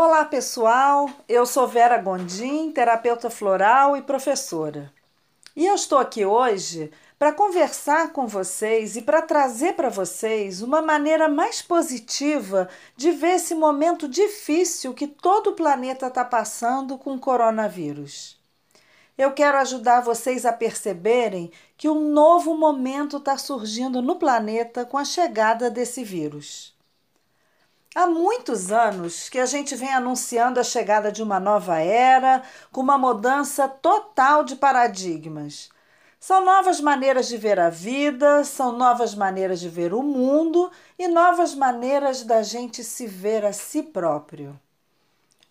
Olá, pessoal. Eu sou Vera Gondim, terapeuta floral e professora. E eu estou aqui hoje para conversar com vocês e para trazer para vocês uma maneira mais positiva de ver esse momento difícil que todo o planeta está passando com o coronavírus. Eu quero ajudar vocês a perceberem que um novo momento está surgindo no planeta com a chegada desse vírus. Há muitos anos que a gente vem anunciando a chegada de uma nova era, com uma mudança total de paradigmas. São novas maneiras de ver a vida, são novas maneiras de ver o mundo e novas maneiras da gente se ver a si próprio.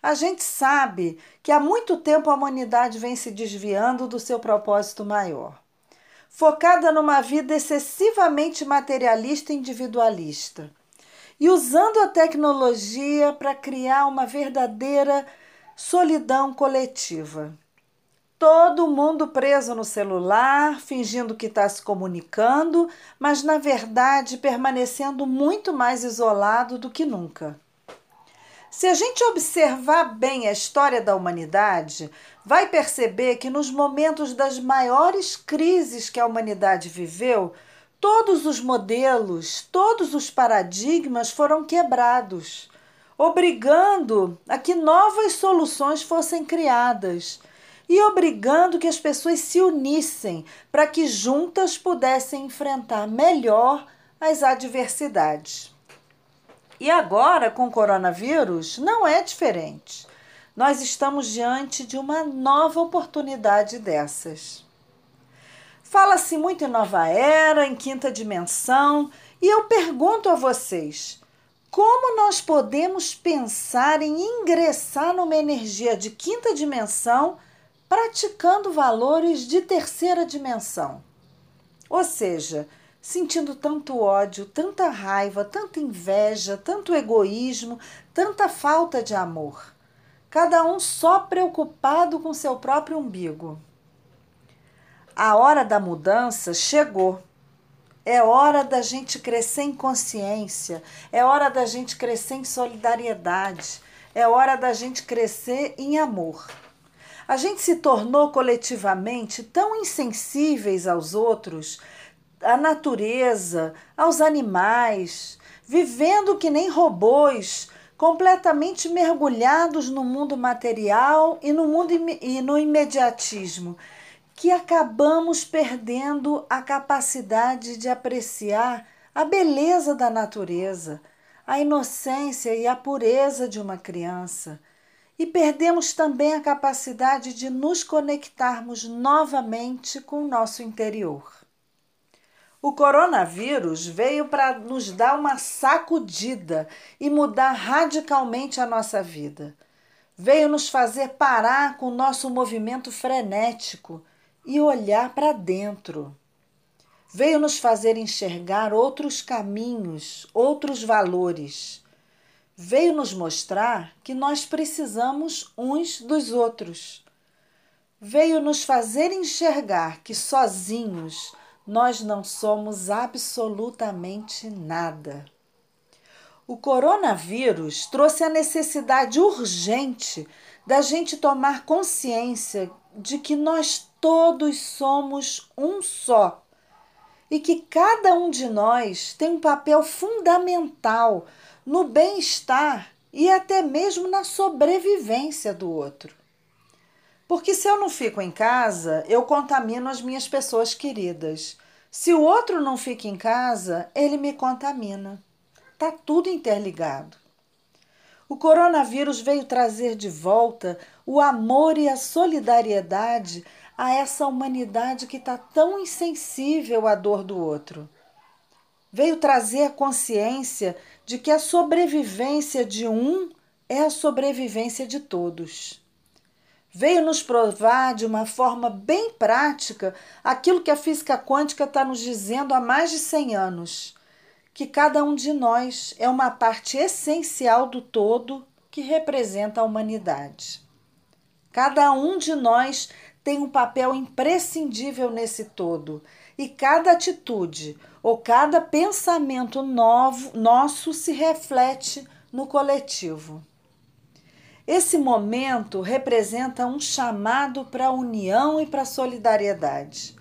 A gente sabe que há muito tempo a humanidade vem se desviando do seu propósito maior, focada numa vida excessivamente materialista e individualista e usando a tecnologia para criar uma verdadeira solidão coletiva. Todo mundo preso no celular, fingindo que está se comunicando, mas na verdade permanecendo muito mais isolado do que nunca. Se a gente observar bem a história da humanidade, vai perceber que nos momentos das maiores crises que a humanidade viveu, Todos os modelos, todos os paradigmas foram quebrados, obrigando a que novas soluções fossem criadas e obrigando que as pessoas se unissem para que juntas pudessem enfrentar melhor as adversidades. E agora, com o coronavírus, não é diferente. Nós estamos diante de uma nova oportunidade dessas. Fala-se muito em nova era, em quinta dimensão, e eu pergunto a vocês: como nós podemos pensar em ingressar numa energia de quinta dimensão praticando valores de terceira dimensão? Ou seja, sentindo tanto ódio, tanta raiva, tanta inveja, tanto egoísmo, tanta falta de amor. Cada um só preocupado com seu próprio umbigo. A hora da mudança chegou. É hora da gente crescer em consciência, é hora da gente crescer em solidariedade, é hora da gente crescer em amor. A gente se tornou coletivamente tão insensíveis aos outros, à natureza, aos animais, vivendo que nem robôs, completamente mergulhados no mundo material e no mundo e no imediatismo que acabamos perdendo a capacidade de apreciar a beleza da natureza, a inocência e a pureza de uma criança. E perdemos também a capacidade de nos conectarmos novamente com o nosso interior. O coronavírus veio para nos dar uma sacudida e mudar radicalmente a nossa vida. Veio nos fazer parar com o nosso movimento frenético e olhar para dentro. Veio nos fazer enxergar outros caminhos, outros valores. Veio nos mostrar que nós precisamos uns dos outros. Veio nos fazer enxergar que sozinhos nós não somos absolutamente nada. O coronavírus trouxe a necessidade urgente da gente tomar consciência de que nós todos somos um só e que cada um de nós tem um papel fundamental no bem-estar e até mesmo na sobrevivência do outro. Porque se eu não fico em casa, eu contamino as minhas pessoas queridas. Se o outro não fica em casa, ele me contamina. Tá tudo interligado. O coronavírus veio trazer de volta o amor e a solidariedade a essa humanidade que está tão insensível à dor do outro. Veio trazer a consciência de que a sobrevivência de um é a sobrevivência de todos. Veio nos provar de uma forma bem prática aquilo que a física quântica está nos dizendo há mais de 100 anos: que cada um de nós é uma parte essencial do todo que representa a humanidade. Cada um de nós tem um papel imprescindível nesse todo, e cada atitude ou cada pensamento novo, nosso se reflete no coletivo. Esse momento representa um chamado para a união e para a solidariedade.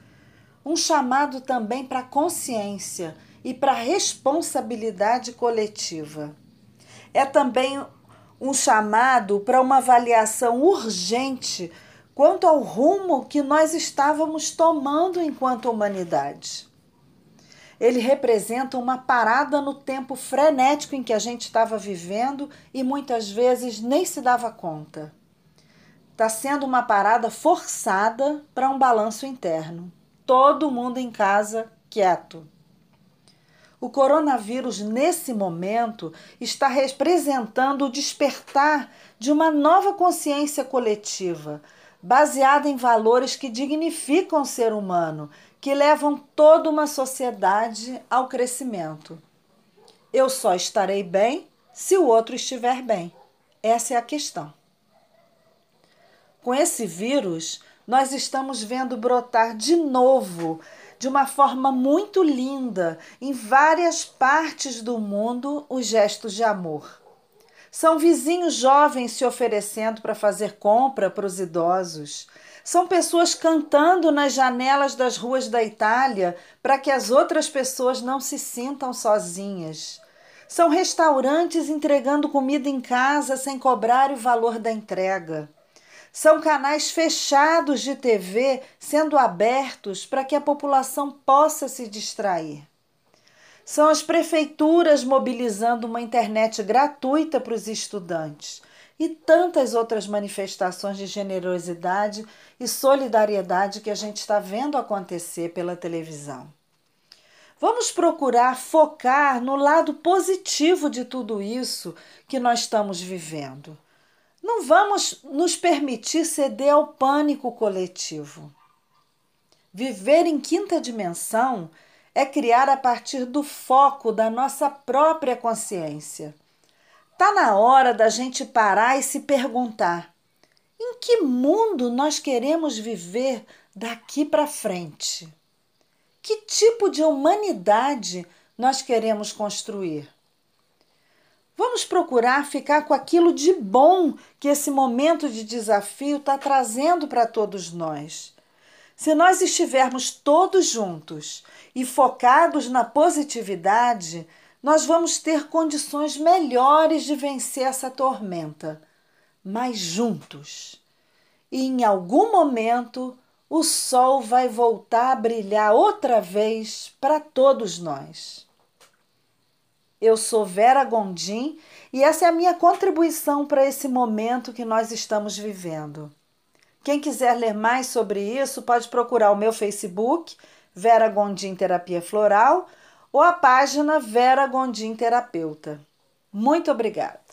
Um chamado também para a consciência e para a responsabilidade coletiva. É também um chamado para uma avaliação urgente quanto ao rumo que nós estávamos tomando enquanto humanidade. Ele representa uma parada no tempo frenético em que a gente estava vivendo e muitas vezes nem se dava conta. Está sendo uma parada forçada para um balanço interno. Todo mundo em casa quieto. O coronavírus, nesse momento, está representando o despertar de uma nova consciência coletiva, baseada em valores que dignificam o ser humano, que levam toda uma sociedade ao crescimento. Eu só estarei bem se o outro estiver bem. Essa é a questão. Com esse vírus, nós estamos vendo brotar de novo, de uma forma muito linda, em várias partes do mundo, os gestos de amor. São vizinhos jovens se oferecendo para fazer compra para os idosos. São pessoas cantando nas janelas das ruas da Itália para que as outras pessoas não se sintam sozinhas. São restaurantes entregando comida em casa sem cobrar o valor da entrega. São canais fechados de TV sendo abertos para que a população possa se distrair. São as prefeituras mobilizando uma internet gratuita para os estudantes e tantas outras manifestações de generosidade e solidariedade que a gente está vendo acontecer pela televisão. Vamos procurar focar no lado positivo de tudo isso que nós estamos vivendo. Não vamos nos permitir ceder ao pânico coletivo. Viver em quinta dimensão é criar a partir do foco da nossa própria consciência. Tá na hora da gente parar e se perguntar: em que mundo nós queremos viver daqui para frente? Que tipo de humanidade nós queremos construir? Vamos procurar ficar com aquilo de bom que esse momento de desafio está trazendo para todos nós. Se nós estivermos todos juntos e focados na positividade, nós vamos ter condições melhores de vencer essa tormenta, mas juntos. E em algum momento o sol vai voltar a brilhar outra vez para todos nós. Eu sou Vera Gondim e essa é a minha contribuição para esse momento que nós estamos vivendo. Quem quiser ler mais sobre isso, pode procurar o meu Facebook, Vera Gondim Terapia Floral, ou a página Vera Gondim Terapeuta. Muito obrigada.